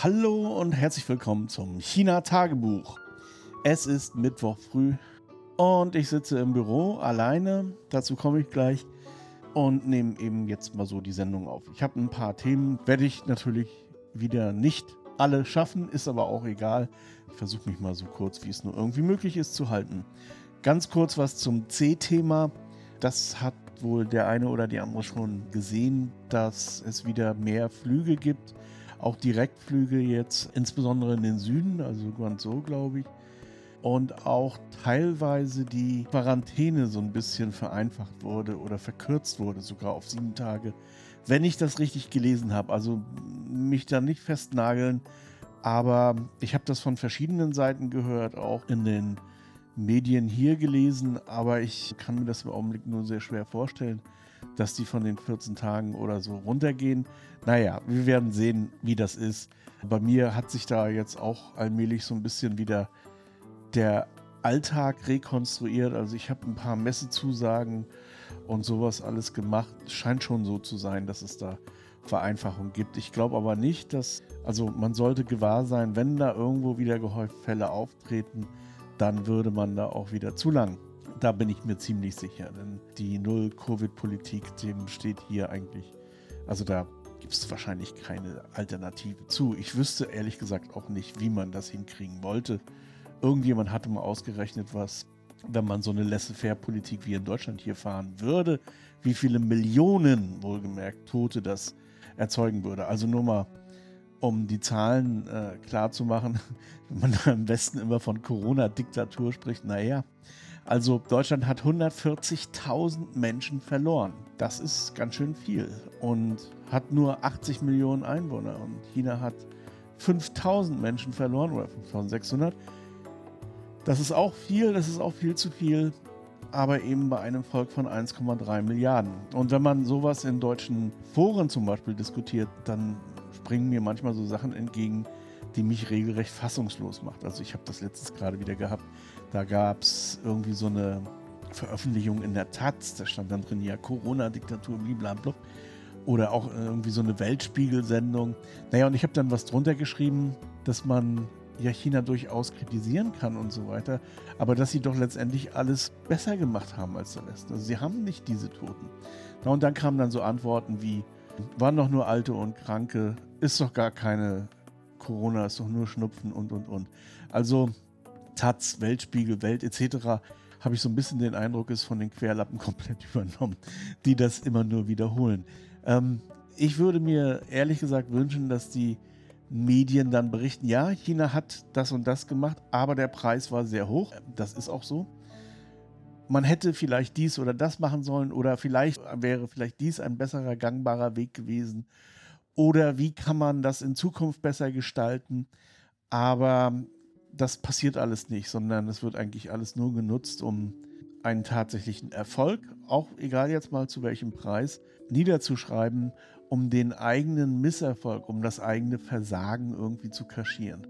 Hallo und herzlich willkommen zum China-Tagebuch. Es ist Mittwoch früh und ich sitze im Büro alleine. Dazu komme ich gleich und nehme eben jetzt mal so die Sendung auf. Ich habe ein paar Themen, werde ich natürlich wieder nicht alle schaffen, ist aber auch egal. Ich versuche mich mal so kurz, wie es nur irgendwie möglich ist, zu halten. Ganz kurz was zum C-Thema. Das hat wohl der eine oder die andere schon gesehen, dass es wieder mehr Flüge gibt auch Direktflüge jetzt, insbesondere in den Süden, also Guangzhou, glaube ich. Und auch teilweise die Quarantäne so ein bisschen vereinfacht wurde oder verkürzt wurde, sogar auf sieben Tage. Wenn ich das richtig gelesen habe, also mich da nicht festnageln, aber ich habe das von verschiedenen Seiten gehört, auch in den Medien hier gelesen, aber ich kann mir das im Augenblick nur sehr schwer vorstellen dass die von den 14 Tagen oder so runtergehen. Naja, wir werden sehen, wie das ist. Bei mir hat sich da jetzt auch allmählich so ein bisschen wieder der Alltag rekonstruiert. Also ich habe ein paar Messezusagen und sowas alles gemacht. Scheint schon so zu sein, dass es da Vereinfachung gibt. Ich glaube aber nicht, dass, also man sollte gewahr sein, wenn da irgendwo wieder gehäuft Fälle auftreten, dann würde man da auch wieder zu lang da bin ich mir ziemlich sicher, denn die Null-Covid-Politik, dem steht hier eigentlich, also da gibt es wahrscheinlich keine Alternative zu. Ich wüsste ehrlich gesagt auch nicht, wie man das hinkriegen wollte. Irgendjemand hatte mal ausgerechnet, was, wenn man so eine Laissez-faire-Politik wie in Deutschland hier fahren würde, wie viele Millionen, wohlgemerkt, Tote das erzeugen würde. Also nur mal, um die Zahlen äh, klar zu machen, wenn man da im Westen immer von Corona-Diktatur spricht, naja, also Deutschland hat 140.000 Menschen verloren. Das ist ganz schön viel und hat nur 80 Millionen Einwohner. Und China hat 5000 Menschen verloren oder 5600. Das ist auch viel, das ist auch viel zu viel, aber eben bei einem Volk von 1,3 Milliarden. Und wenn man sowas in deutschen Foren zum Beispiel diskutiert, dann springen mir manchmal so Sachen entgegen, die mich regelrecht fassungslos macht. Also ich habe das letztes gerade wieder gehabt. Da gab es irgendwie so eine Veröffentlichung in der Taz, da stand dann drin, ja, Corona-Diktatur, blablabla. Oder auch irgendwie so eine Weltspiegel-Sendung. Naja, und ich habe dann was drunter geschrieben, dass man ja China durchaus kritisieren kann und so weiter, aber dass sie doch letztendlich alles besser gemacht haben als der Rest. Also sie haben nicht diese Toten. Na, und dann kamen dann so Antworten wie, waren doch nur Alte und Kranke, ist doch gar keine Corona, ist doch nur Schnupfen und und und. Also Taz, Weltspiegel, Welt etc., habe ich so ein bisschen den Eindruck, ist von den Querlappen komplett übernommen, die das immer nur wiederholen. Ähm, ich würde mir ehrlich gesagt wünschen, dass die Medien dann berichten, ja, China hat das und das gemacht, aber der Preis war sehr hoch. Das ist auch so. Man hätte vielleicht dies oder das machen sollen oder vielleicht wäre vielleicht dies ein besserer gangbarer Weg gewesen. Oder wie kann man das in Zukunft besser gestalten? Aber das passiert alles nicht, sondern es wird eigentlich alles nur genutzt, um einen tatsächlichen Erfolg, auch egal jetzt mal zu welchem Preis, niederzuschreiben, um den eigenen Misserfolg, um das eigene Versagen irgendwie zu kaschieren.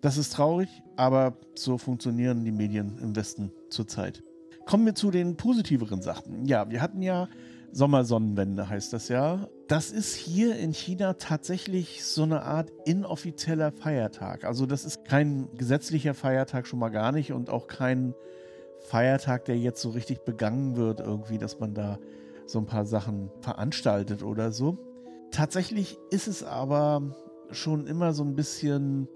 Das ist traurig, aber so funktionieren die Medien im Westen zurzeit. Kommen wir zu den positiveren Sachen. Ja, wir hatten ja Sommersonnenwende, heißt das ja. Das ist hier in China tatsächlich so eine Art inoffizieller Feiertag. Also das ist kein gesetzlicher Feiertag schon mal gar nicht und auch kein Feiertag, der jetzt so richtig begangen wird, irgendwie, dass man da so ein paar Sachen veranstaltet oder so. Tatsächlich ist es aber schon immer so ein bisschen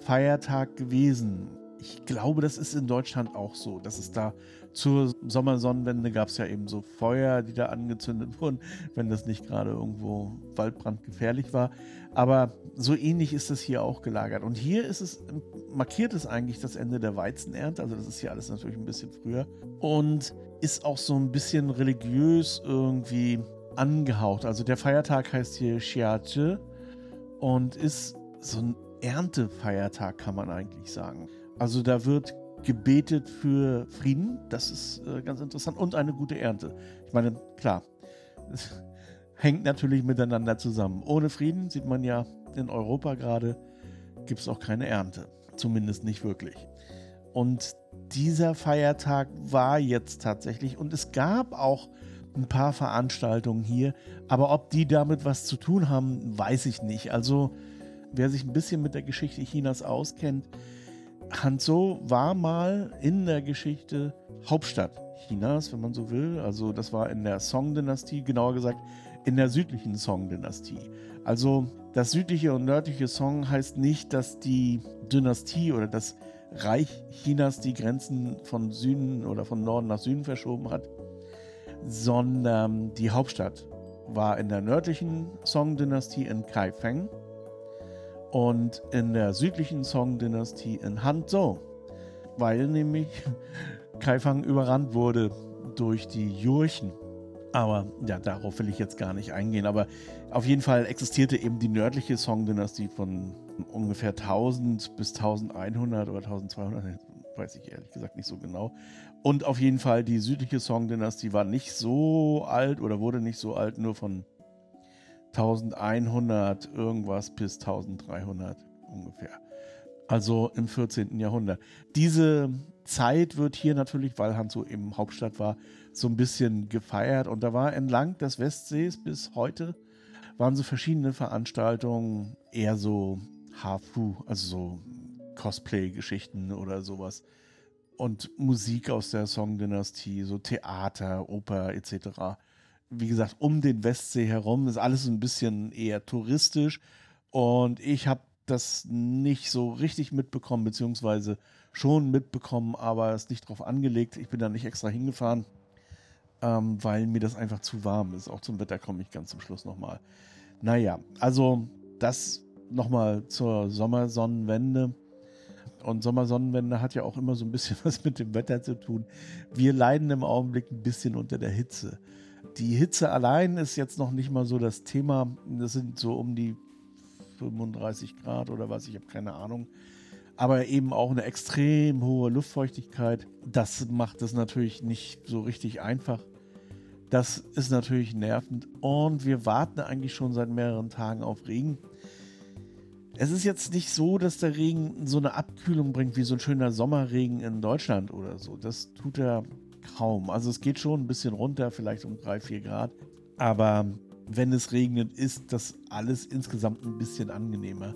Feiertag gewesen. Ich glaube, das ist in Deutschland auch so, dass es da zur Sommersonnenwende gab es ja eben so Feuer, die da angezündet wurden, wenn das nicht gerade irgendwo waldbrandgefährlich war. Aber so ähnlich ist das hier auch gelagert. Und hier ist es, markiert es eigentlich das Ende der Weizenernte. Also das ist hier alles natürlich ein bisschen früher. Und ist auch so ein bisschen religiös irgendwie angehaucht. Also der Feiertag heißt hier Xiaze und ist so ein Erntefeiertag, kann man eigentlich sagen. Also da wird gebetet für Frieden, das ist äh, ganz interessant, und eine gute Ernte. Ich meine, klar, es hängt natürlich miteinander zusammen. Ohne Frieden sieht man ja in Europa gerade, gibt es auch keine Ernte. Zumindest nicht wirklich. Und dieser Feiertag war jetzt tatsächlich, und es gab auch ein paar Veranstaltungen hier, aber ob die damit was zu tun haben, weiß ich nicht. Also wer sich ein bisschen mit der Geschichte Chinas auskennt, Hanzhou war mal in der Geschichte Hauptstadt Chinas, wenn man so will. Also das war in der Song-Dynastie, genauer gesagt in der südlichen Song-Dynastie. Also das südliche und nördliche Song heißt nicht, dass die Dynastie oder das Reich Chinas die Grenzen von Süden oder von Norden nach Süden verschoben hat, sondern die Hauptstadt war in der nördlichen Song-Dynastie in Kaifeng und in der südlichen Song-Dynastie in Hanzhou, weil nämlich Kaifeng überrannt wurde durch die Jurchen. Aber ja, darauf will ich jetzt gar nicht eingehen. Aber auf jeden Fall existierte eben die nördliche Song-Dynastie von ungefähr 1000 bis 1100 oder 1200, weiß ich ehrlich gesagt nicht so genau. Und auf jeden Fall die südliche Song-Dynastie war nicht so alt oder wurde nicht so alt, nur von 1100 irgendwas bis 1300 ungefähr. Also im 14. Jahrhundert. Diese Zeit wird hier natürlich, weil Hanzo eben Hauptstadt war, so ein bisschen gefeiert. Und da war entlang des Westsees bis heute, waren so verschiedene Veranstaltungen, eher so Hafu, also so Cosplay-Geschichten oder sowas. Und Musik aus der Song-Dynastie, so Theater, Oper etc wie gesagt, um den Westsee herum ist alles ein bisschen eher touristisch und ich habe das nicht so richtig mitbekommen, beziehungsweise schon mitbekommen, aber es nicht drauf angelegt. Ich bin da nicht extra hingefahren, ähm, weil mir das einfach zu warm ist. Auch zum Wetter komme ich ganz zum Schluss nochmal. Naja, also das nochmal zur Sommersonnenwende. Und Sommersonnenwende hat ja auch immer so ein bisschen was mit dem Wetter zu tun. Wir leiden im Augenblick ein bisschen unter der Hitze. Die Hitze allein ist jetzt noch nicht mal so das Thema. Das sind so um die 35 Grad oder was, ich habe keine Ahnung. Aber eben auch eine extrem hohe Luftfeuchtigkeit. Das macht es natürlich nicht so richtig einfach. Das ist natürlich nervend. Und wir warten eigentlich schon seit mehreren Tagen auf Regen. Es ist jetzt nicht so, dass der Regen so eine Abkühlung bringt wie so ein schöner Sommerregen in Deutschland oder so. Das tut er kaum. Also es geht schon ein bisschen runter, vielleicht um 3, 4 Grad. Aber wenn es regnet, ist das alles insgesamt ein bisschen angenehmer.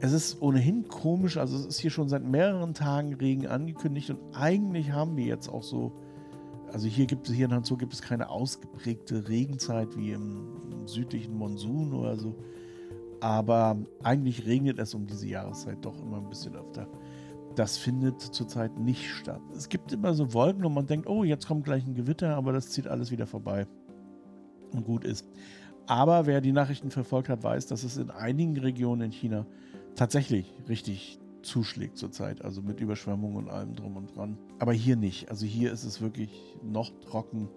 Es ist ohnehin komisch, also es ist hier schon seit mehreren Tagen Regen angekündigt und eigentlich haben wir jetzt auch so, also hier gibt es hier in Hanzo gibt es keine ausgeprägte Regenzeit wie im südlichen Monsun oder so. Aber eigentlich regnet es um diese Jahreszeit doch immer ein bisschen öfter das findet zurzeit nicht statt. Es gibt immer so Wolken und man denkt, oh, jetzt kommt gleich ein Gewitter, aber das zieht alles wieder vorbei und gut ist. Aber wer die Nachrichten verfolgt hat, weiß, dass es in einigen Regionen in China tatsächlich richtig zuschlägt zurzeit, also mit Überschwemmungen und allem drum und dran. Aber hier nicht. Also hier ist es wirklich noch trocken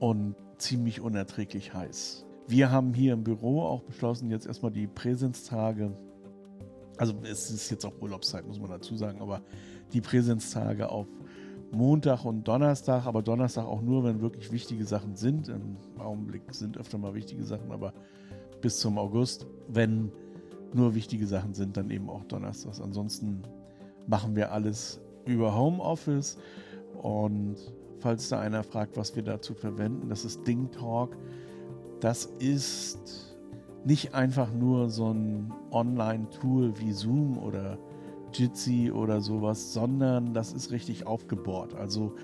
und ziemlich unerträglich heiß. Wir haben hier im Büro auch beschlossen, jetzt erstmal die Präsenztage also es ist jetzt auch Urlaubszeit, muss man dazu sagen, aber die Präsenztage auf Montag und Donnerstag, aber Donnerstag auch nur, wenn wirklich wichtige Sachen sind. Im Augenblick sind öfter mal wichtige Sachen, aber bis zum August, wenn nur wichtige Sachen sind, dann eben auch Donnerstags. Ansonsten machen wir alles über Homeoffice und falls da einer fragt, was wir dazu verwenden, das ist Ding Talk. Das ist nicht einfach nur so ein Online-Tool wie Zoom oder Jitsi oder sowas, sondern das ist richtig aufgebohrt. Also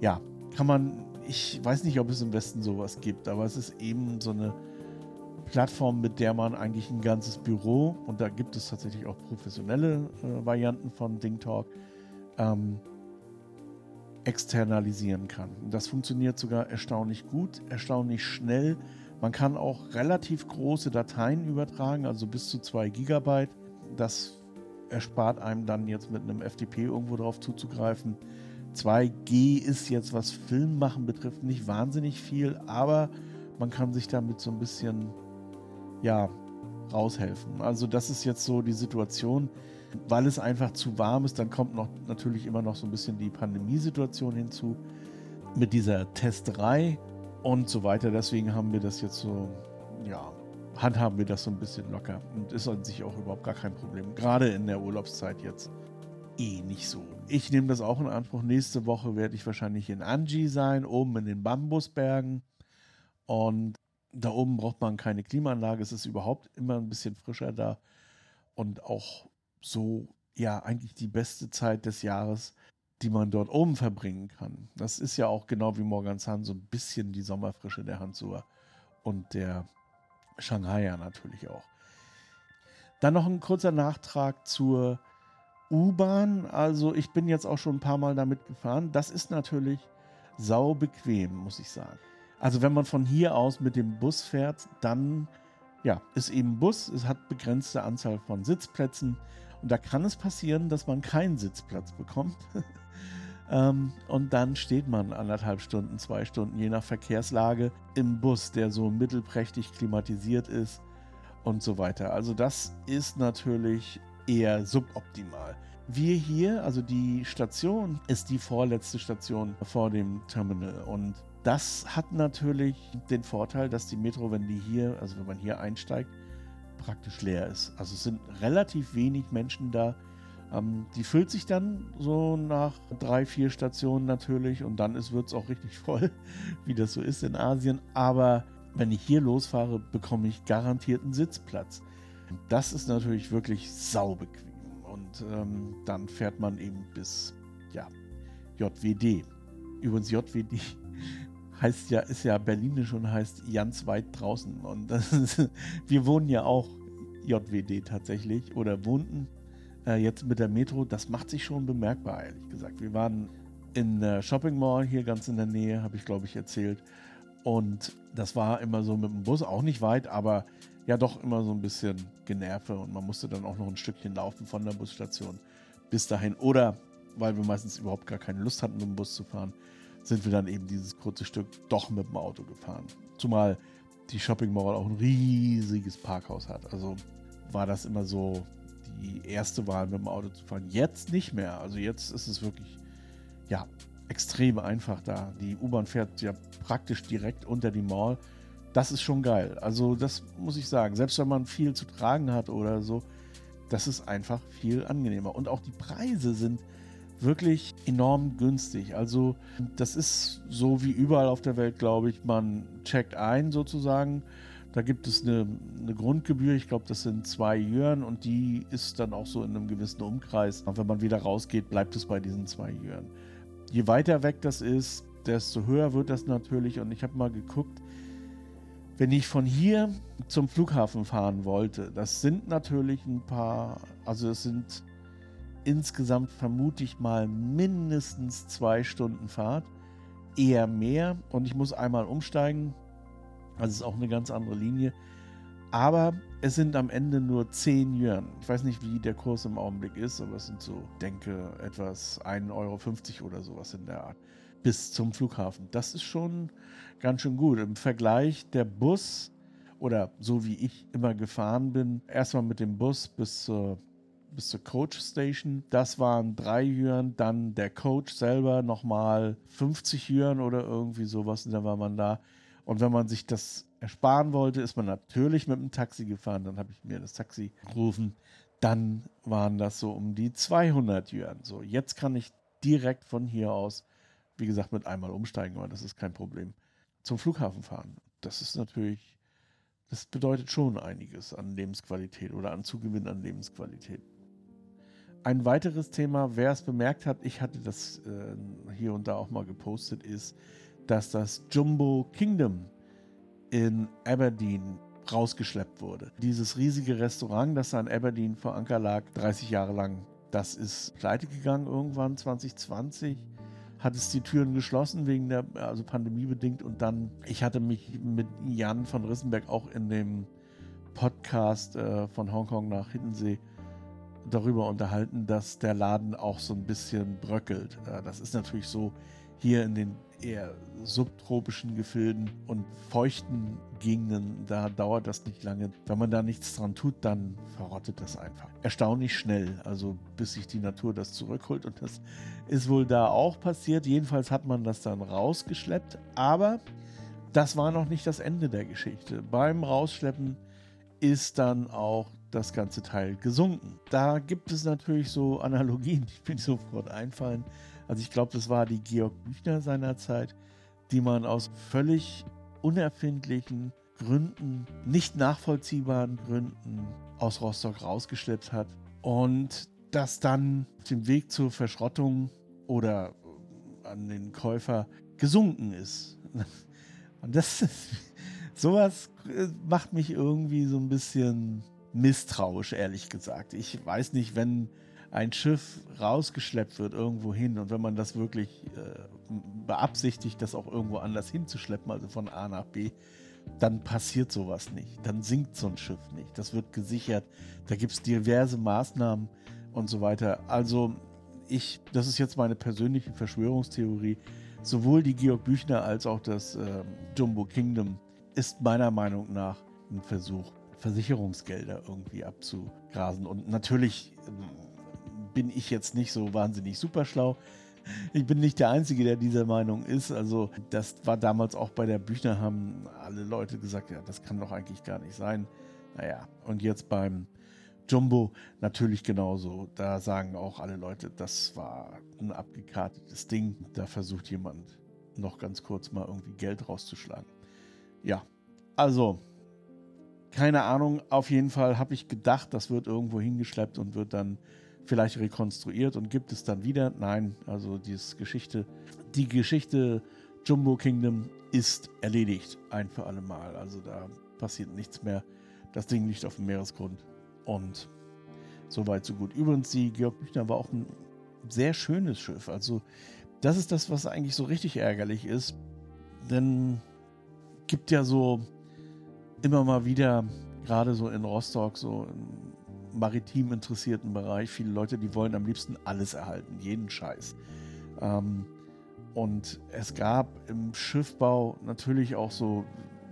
ja, kann man, ich weiß nicht, ob es im Westen sowas gibt, aber es ist eben so eine Plattform, mit der man eigentlich ein ganzes Büro, und da gibt es tatsächlich auch professionelle äh, Varianten von DingTalk, ähm, externalisieren kann. Das funktioniert sogar erstaunlich gut, erstaunlich schnell man kann auch relativ große Dateien übertragen, also bis zu 2 Gigabyte. Das erspart einem dann jetzt mit einem FTP irgendwo drauf zuzugreifen. 2G ist jetzt, was Filmmachen betrifft, nicht wahnsinnig viel, aber man kann sich damit so ein bisschen, ja, raushelfen. Also das ist jetzt so die Situation, weil es einfach zu warm ist, dann kommt noch natürlich immer noch so ein bisschen die Pandemiesituation hinzu mit dieser Testerei und so weiter. Deswegen haben wir das jetzt so, ja, handhaben wir das so ein bisschen locker und ist an sich auch überhaupt gar kein Problem. Gerade in der Urlaubszeit jetzt eh nicht so. Ich nehme das auch in Anspruch. Nächste Woche werde ich wahrscheinlich in Anji sein, oben in den Bambusbergen. Und Da oben braucht man keine Klimaanlage, es ist überhaupt immer ein bisschen frischer da und auch so, ja, eigentlich die beste Zeit des Jahres, die man dort oben verbringen kann. Das ist ja auch genau wie Morgansan so ein bisschen die Sommerfrische der Hansua und der Shanghaier natürlich auch. Dann noch ein kurzer Nachtrag zur U-Bahn. Also ich bin jetzt auch schon ein paar Mal damit gefahren. Das ist natürlich sau bequem, muss ich sagen. Also wenn man von hier aus mit dem Bus fährt, dann ja, ist eben Bus. Es hat begrenzte Anzahl von Sitzplätzen. Und da kann es passieren, dass man keinen Sitzplatz bekommt. ähm, und dann steht man anderthalb Stunden, zwei Stunden, je nach Verkehrslage, im Bus, der so mittelprächtig klimatisiert ist und so weiter. Also das ist natürlich eher suboptimal. Wir hier, also die Station, ist die vorletzte Station vor dem Terminal und das hat natürlich den Vorteil, dass die Metro, wenn die hier, also wenn man hier einsteigt, praktisch leer ist. Also es sind relativ wenig Menschen da. Ähm, die füllt sich dann so nach drei, vier Stationen natürlich und dann wird es auch richtig voll, wie das so ist in Asien. Aber wenn ich hier losfahre, bekomme ich garantiert einen Sitzplatz. Das ist natürlich wirklich saubequem. Und ähm, dann fährt man eben bis ja, JWD. Übrigens JWD heißt ja, ist ja berlinisch und heißt ganz weit draußen. Und ist, wir wohnen ja auch JWD tatsächlich oder wohnten äh, jetzt mit der Metro. Das macht sich schon bemerkbar, ehrlich gesagt. Wir waren in der Shopping Mall hier ganz in der Nähe, habe ich glaube ich erzählt. Und das war immer so mit dem Bus, auch nicht weit, aber ja doch immer so ein bisschen Generve und man musste dann auch noch ein Stückchen laufen von der Busstation bis dahin. Oder weil wir meistens überhaupt gar keine Lust hatten, mit dem Bus zu fahren, sind wir dann eben dieses kurze Stück doch mit dem Auto gefahren. Zumal die Shopping Mall auch ein riesiges Parkhaus hat. Also war das immer so die erste Wahl, mit dem Auto zu fahren. Jetzt nicht mehr. Also jetzt ist es wirklich, ja, extrem einfach da. Die U-Bahn fährt ja praktisch direkt unter die Mall. Das ist schon geil. Also das muss ich sagen. Selbst wenn man viel zu tragen hat oder so, das ist einfach viel angenehmer. Und auch die Preise sind wirklich enorm günstig. Also das ist so wie überall auf der Welt, glaube ich. Man checkt ein sozusagen. Da gibt es eine, eine Grundgebühr, ich glaube, das sind zwei Jüren und die ist dann auch so in einem gewissen Umkreis. Und wenn man wieder rausgeht, bleibt es bei diesen zwei Jüren. Je weiter weg das ist, desto höher wird das natürlich. Und ich habe mal geguckt, wenn ich von hier zum Flughafen fahren wollte, das sind natürlich ein paar, also es sind insgesamt vermute ich mal mindestens zwei Stunden Fahrt, eher mehr. Und ich muss einmal umsteigen. Also ist auch eine ganz andere Linie. Aber es sind am Ende nur 10 Yuan. Ich weiß nicht, wie der Kurs im Augenblick ist, aber es sind so, denke, etwas 1,50 Euro oder sowas in der Art. Bis zum Flughafen. Das ist schon ganz schön gut. Im Vergleich der Bus oder so wie ich immer gefahren bin, erstmal mit dem Bus bis zur bis zur Coach Station. Das waren drei Jüren, dann der Coach selber nochmal 50 Jüren oder irgendwie sowas und dann war man da. Und wenn man sich das ersparen wollte, ist man natürlich mit dem Taxi gefahren. Dann habe ich mir das Taxi gerufen. Dann waren das so um die 200 Jüren. So, jetzt kann ich direkt von hier aus, wie gesagt, mit einmal umsteigen, aber das ist kein Problem, zum Flughafen fahren. Das ist natürlich, das bedeutet schon einiges an Lebensqualität oder an Zugewinn an Lebensqualität. Ein weiteres Thema, wer es bemerkt hat, ich hatte das äh, hier und da auch mal gepostet, ist, dass das Jumbo Kingdom in Aberdeen rausgeschleppt wurde. Dieses riesige Restaurant, das da in Aberdeen vor Anker lag, 30 Jahre lang, das ist pleite gegangen irgendwann 2020 hat es die Türen geschlossen wegen der also Pandemie bedingt und dann ich hatte mich mit Jan von Rissenberg auch in dem Podcast äh, von Hongkong nach Hiddensee darüber unterhalten, dass der Laden auch so ein bisschen bröckelt. Das ist natürlich so hier in den eher subtropischen Gefilden und feuchten Gegenden, da dauert das nicht lange. Wenn man da nichts dran tut, dann verrottet das einfach. Erstaunlich schnell, also bis sich die Natur das zurückholt und das ist wohl da auch passiert. Jedenfalls hat man das dann rausgeschleppt, aber das war noch nicht das Ende der Geschichte. Beim Rausschleppen ist dann auch das ganze Teil gesunken. Da gibt es natürlich so Analogien, die mir sofort einfallen. Also ich glaube, das war die Georg Büchner seiner Zeit, die man aus völlig unerfindlichen Gründen, nicht nachvollziehbaren Gründen aus Rostock rausgeschleppt hat und das dann auf dem Weg zur Verschrottung oder an den Käufer gesunken ist. Und das ist, sowas äh, macht mich irgendwie so ein bisschen misstrauisch, ehrlich gesagt. Ich weiß nicht, wenn ein Schiff rausgeschleppt wird irgendwo hin und wenn man das wirklich äh, beabsichtigt, das auch irgendwo anders hinzuschleppen, also von A nach B, dann passiert sowas nicht. Dann sinkt so ein Schiff nicht. Das wird gesichert. Da gibt es diverse Maßnahmen und so weiter. Also ich, das ist jetzt meine persönliche Verschwörungstheorie. Sowohl die Georg Büchner als auch das äh, Jumbo Kingdom ist meiner Meinung nach ein Versuch, Versicherungsgelder irgendwie abzugrasen. Und natürlich äh, bin ich jetzt nicht so wahnsinnig super schlau. Ich bin nicht der Einzige, der dieser Meinung ist. Also, das war damals auch bei der Büchner, haben alle Leute gesagt, ja, das kann doch eigentlich gar nicht sein. Naja, und jetzt beim Jumbo natürlich genauso. Da sagen auch alle Leute, das war ein abgekartetes Ding. Da versucht jemand noch ganz kurz mal irgendwie Geld rauszuschlagen. Ja, also keine Ahnung. Auf jeden Fall habe ich gedacht, das wird irgendwo hingeschleppt und wird dann vielleicht rekonstruiert und gibt es dann wieder. Nein, also diese Geschichte, die Geschichte Jumbo Kingdom ist erledigt, ein für alle Mal. Also da passiert nichts mehr. Das Ding liegt auf dem Meeresgrund und so weit, so gut. Übrigens, die Georg Büchner war auch ein sehr schönes Schiff. Also das ist das, was eigentlich so richtig ärgerlich ist. Denn gibt ja so immer mal wieder, gerade so in Rostock, so im maritim interessierten Bereich, viele Leute, die wollen am liebsten alles erhalten, jeden Scheiß. Ähm, und es gab im Schiffbau natürlich auch so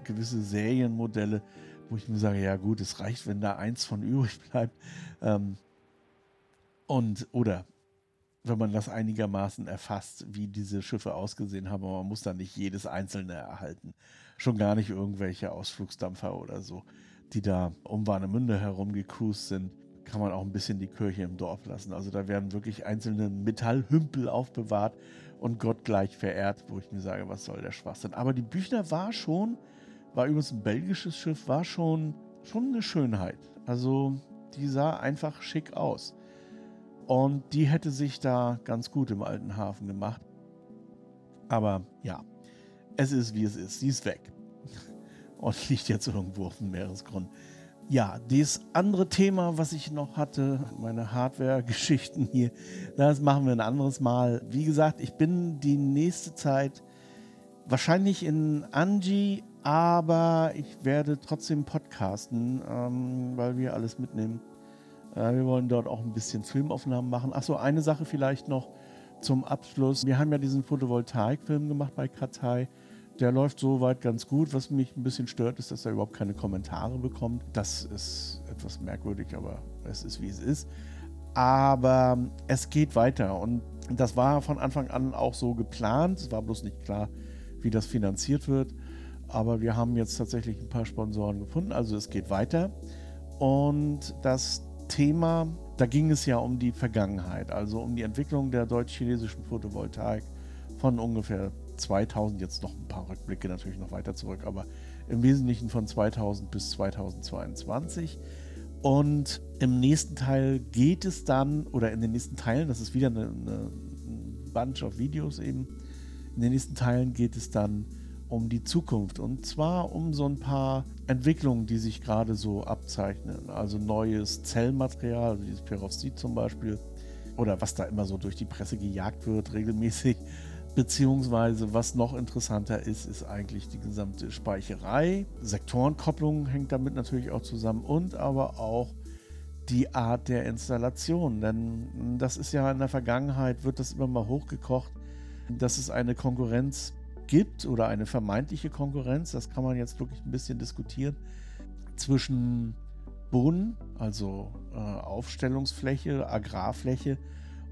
gewisse Serienmodelle, wo ich mir sage, ja gut, es reicht, wenn da eins von übrig bleibt. Ähm, und oder wenn man das einigermaßen erfasst, wie diese Schiffe ausgesehen haben, aber man muss da nicht jedes einzelne erhalten. Schon gar nicht irgendwelche Ausflugsdampfer oder so, die da um Warnemünde herum sind. Kann man auch ein bisschen die Kirche im Dorf lassen. Also da werden wirklich einzelne Metallhümpel aufbewahrt und Gott gleich verehrt, wo ich mir sage, was soll der Schwachsinn. Aber die Büchner war schon war übrigens ein belgisches Schiff, war schon, schon eine Schönheit. Also die sah einfach schick aus. Und die hätte sich da ganz gut im alten Hafen gemacht. Aber ja, es ist wie es ist. Sie ist weg. Und liegt jetzt irgendwo auf dem Meeresgrund. Ja, das andere Thema, was ich noch hatte, meine Hardware-Geschichten hier, das machen wir ein anderes Mal. Wie gesagt, ich bin die nächste Zeit wahrscheinlich in Anji aber ich werde trotzdem podcasten, ähm, weil wir alles mitnehmen. Äh, wir wollen dort auch ein bisschen Filmaufnahmen machen. Achso, eine Sache vielleicht noch zum Abschluss. Wir haben ja diesen Photovoltaik-Film gemacht bei Katai. Der läuft soweit ganz gut. Was mich ein bisschen stört, ist, dass er überhaupt keine Kommentare bekommt. Das ist etwas merkwürdig, aber es ist wie es ist. Aber es geht weiter und das war von Anfang an auch so geplant. Es war bloß nicht klar, wie das finanziert wird. Aber wir haben jetzt tatsächlich ein paar Sponsoren gefunden. Also es geht weiter. Und das Thema, da ging es ja um die Vergangenheit, also um die Entwicklung der deutsch-chinesischen Photovoltaik von ungefähr 2000, jetzt noch ein paar Rückblicke natürlich noch weiter zurück, aber im Wesentlichen von 2000 bis 2022. Und im nächsten Teil geht es dann, oder in den nächsten Teilen, das ist wieder eine, eine Bunch of Videos eben, in den nächsten Teilen geht es dann um die Zukunft und zwar um so ein paar Entwicklungen, die sich gerade so abzeichnen. Also neues Zellmaterial, also dieses Perovskit zum Beispiel, oder was da immer so durch die Presse gejagt wird regelmäßig. Beziehungsweise, was noch interessanter ist, ist eigentlich die gesamte Speicherei. Sektorenkopplung hängt damit natürlich auch zusammen und aber auch die Art der Installation. Denn das ist ja in der Vergangenheit, wird das immer mal hochgekocht, dass es eine Konkurrenz gibt oder eine vermeintliche Konkurrenz, das kann man jetzt wirklich ein bisschen diskutieren, zwischen Boden, also äh, Aufstellungsfläche, Agrarfläche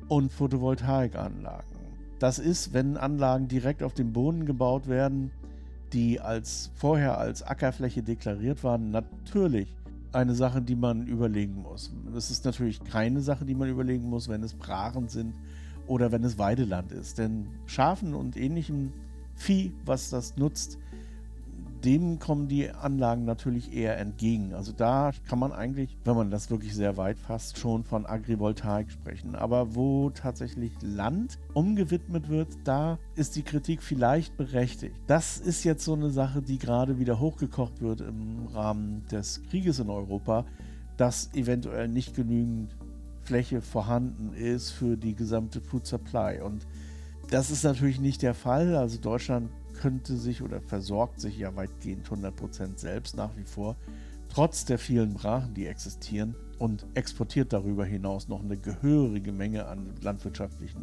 und Photovoltaikanlagen. Das ist, wenn Anlagen direkt auf dem Boden gebaut werden, die als vorher als Ackerfläche deklariert waren, natürlich eine Sache, die man überlegen muss. Das ist natürlich keine Sache, die man überlegen muss, wenn es Brachen sind oder wenn es Weideland ist. Denn Schafen und ähnlichen Vieh, was das nutzt, dem kommen die Anlagen natürlich eher entgegen. Also da kann man eigentlich, wenn man das wirklich sehr weit fasst, schon von Agrivoltaik sprechen. Aber wo tatsächlich Land umgewidmet wird, da ist die Kritik vielleicht berechtigt. Das ist jetzt so eine Sache, die gerade wieder hochgekocht wird im Rahmen des Krieges in Europa, dass eventuell nicht genügend Fläche vorhanden ist für die gesamte Food Supply. Und das ist natürlich nicht der Fall. Also Deutschland könnte sich oder versorgt sich ja weitgehend 100% selbst nach wie vor, trotz der vielen Brachen, die existieren und exportiert darüber hinaus noch eine gehörige Menge an landwirtschaftlichen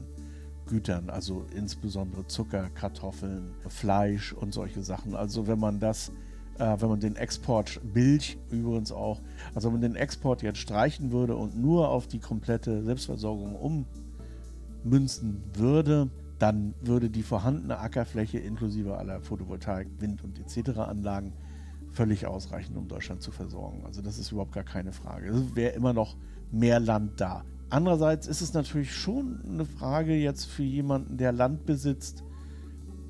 Gütern, also insbesondere Zucker, Kartoffeln, Fleisch und solche Sachen. Also wenn man das, äh, wenn man den Export, Milch übrigens auch, also wenn man den Export jetzt streichen würde und nur auf die komplette Selbstversorgung ummünzen würde, dann würde die vorhandene Ackerfläche inklusive aller Photovoltaik, Wind- und etc. Anlagen völlig ausreichen, um Deutschland zu versorgen. Also das ist überhaupt gar keine Frage. Es wäre immer noch mehr Land da. Andererseits ist es natürlich schon eine Frage jetzt für jemanden, der Land besitzt,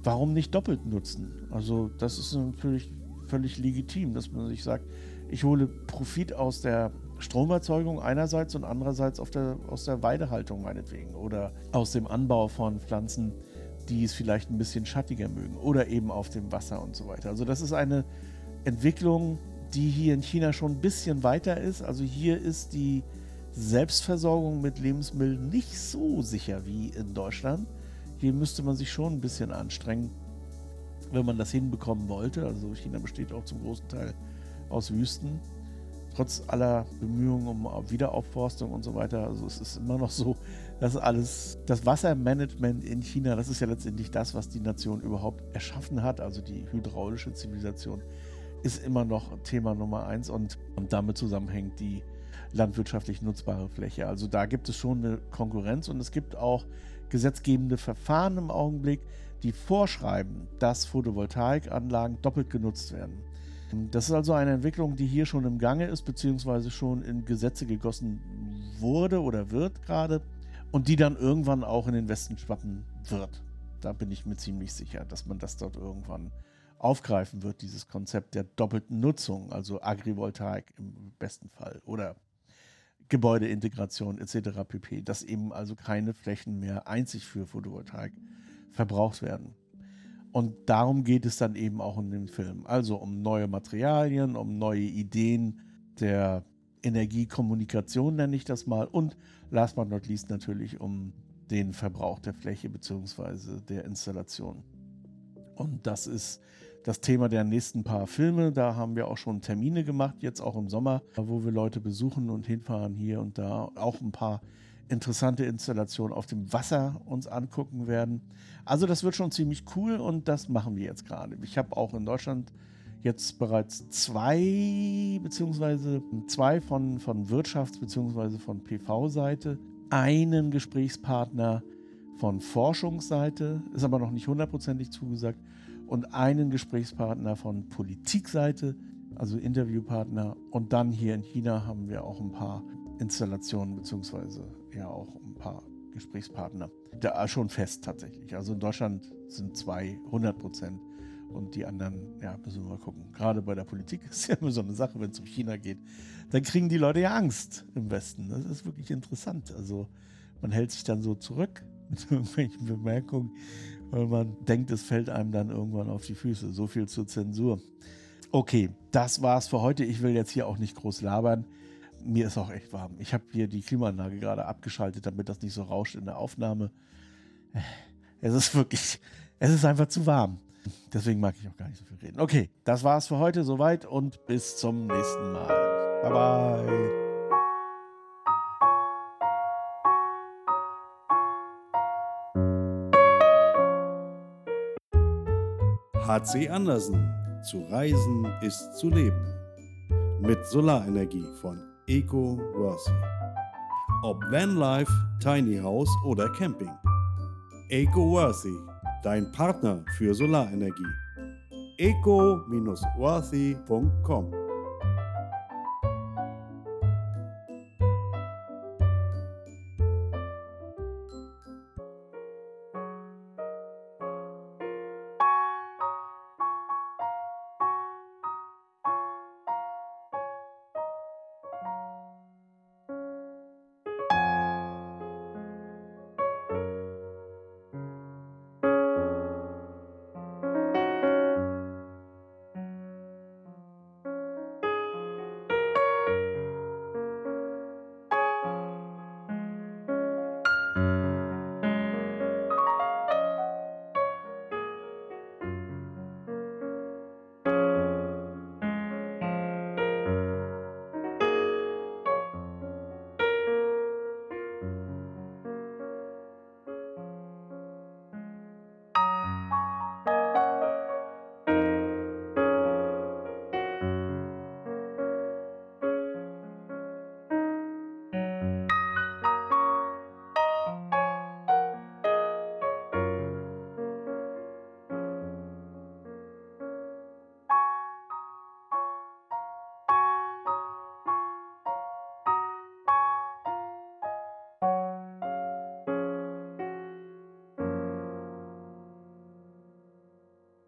warum nicht doppelt nutzen? Also das ist natürlich völlig legitim, dass man sich sagt, ich hole Profit aus der Stromerzeugung einerseits und andererseits der, aus der Weidehaltung meinetwegen oder aus dem Anbau von Pflanzen, die es vielleicht ein bisschen schattiger mögen oder eben auf dem Wasser und so weiter. Also das ist eine Entwicklung, die hier in China schon ein bisschen weiter ist. Also hier ist die Selbstversorgung mit Lebensmitteln nicht so sicher wie in Deutschland. Hier müsste man sich schon ein bisschen anstrengen, wenn man das hinbekommen wollte. Also China besteht auch zum großen Teil aus Wüsten trotz aller Bemühungen um Wiederaufforstung und so weiter, also es ist immer noch so, dass alles, das Wassermanagement in China, das ist ja letztendlich das, was die Nation überhaupt erschaffen hat, also die hydraulische Zivilisation, ist immer noch Thema Nummer eins und, und damit zusammenhängt die landwirtschaftlich nutzbare Fläche. Also da gibt es schon eine Konkurrenz und es gibt auch gesetzgebende Verfahren im Augenblick, die vorschreiben, dass Photovoltaikanlagen doppelt genutzt werden. Das ist also eine Entwicklung, die hier schon im Gange ist, beziehungsweise schon in Gesetze gegossen wurde oder wird gerade und die dann irgendwann auch in den Westen schwappen wird. Da bin ich mir ziemlich sicher, dass man das dort irgendwann aufgreifen wird, dieses Konzept der doppelten Nutzung, also Agrivoltaik im besten Fall oder Gebäudeintegration etc. pp, dass eben also keine Flächen mehr einzig für Photovoltaik verbraucht werden. Und darum geht es dann eben auch in dem Film. Also um neue Materialien, um neue Ideen der Energiekommunikation, nenne ich das mal. Und last but not least natürlich um den Verbrauch der Fläche bzw. der Installation. Und das ist das Thema der nächsten paar Filme. Da haben wir auch schon Termine gemacht, jetzt auch im Sommer, wo wir Leute besuchen und hinfahren hier und da. Auch ein paar interessante Installation auf dem Wasser uns angucken werden. Also das wird schon ziemlich cool und das machen wir jetzt gerade. Ich habe auch in Deutschland jetzt bereits zwei beziehungsweise zwei von, von Wirtschafts- beziehungsweise von PV-Seite, einen Gesprächspartner von Forschungsseite, ist aber noch nicht hundertprozentig zugesagt, und einen Gesprächspartner von Politikseite, also Interviewpartner. Und dann hier in China haben wir auch ein paar Installationen beziehungsweise ja auch ein paar Gesprächspartner. Da schon fest tatsächlich. Also in Deutschland sind zwei 100 Prozent und die anderen, ja, müssen wir mal gucken. Gerade bei der Politik ist ja immer so eine Sache, wenn es um China geht, dann kriegen die Leute ja Angst im Westen. Das ist wirklich interessant. Also man hält sich dann so zurück mit irgendwelchen Bemerkungen, weil man denkt, es fällt einem dann irgendwann auf die Füße. So viel zur Zensur. Okay, das war's für heute. Ich will jetzt hier auch nicht groß labern mir ist auch echt warm. Ich habe hier die Klimaanlage gerade abgeschaltet, damit das nicht so rauscht in der Aufnahme. Es ist wirklich, es ist einfach zu warm. Deswegen mag ich auch gar nicht so viel reden. Okay, das war's für heute soweit und bis zum nächsten Mal. Bye bye. HC Andersen. Zu reisen ist zu leben. Mit Solarenergie von Eco-Worthy. Ob Vanlife, Tiny House oder Camping. Eco-Worthy, dein Partner für Solarenergie. eco-worthy.com